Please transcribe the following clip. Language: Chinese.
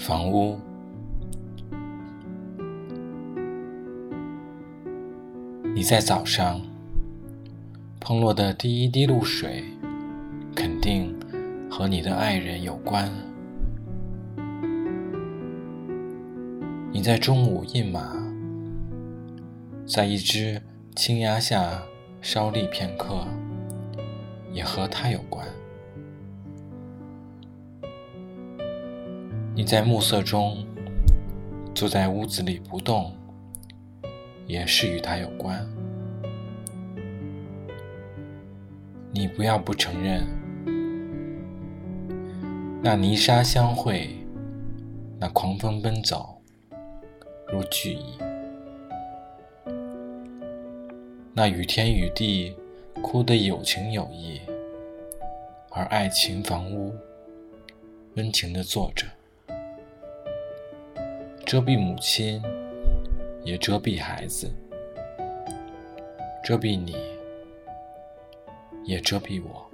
房屋。你在早上碰落的第一滴露水，肯定和你的爱人有关。你在中午饮马，在一只青鸭下稍立片刻，也和他有关。你在暮色中坐在屋子里不动，也是与他有关。你不要不承认，那泥沙相会，那狂风奔走。如巨蚁，那雨天雨地哭得有情有义，而爱情房屋温情地坐着，遮蔽母亲，也遮蔽孩子，遮蔽你，也遮蔽我。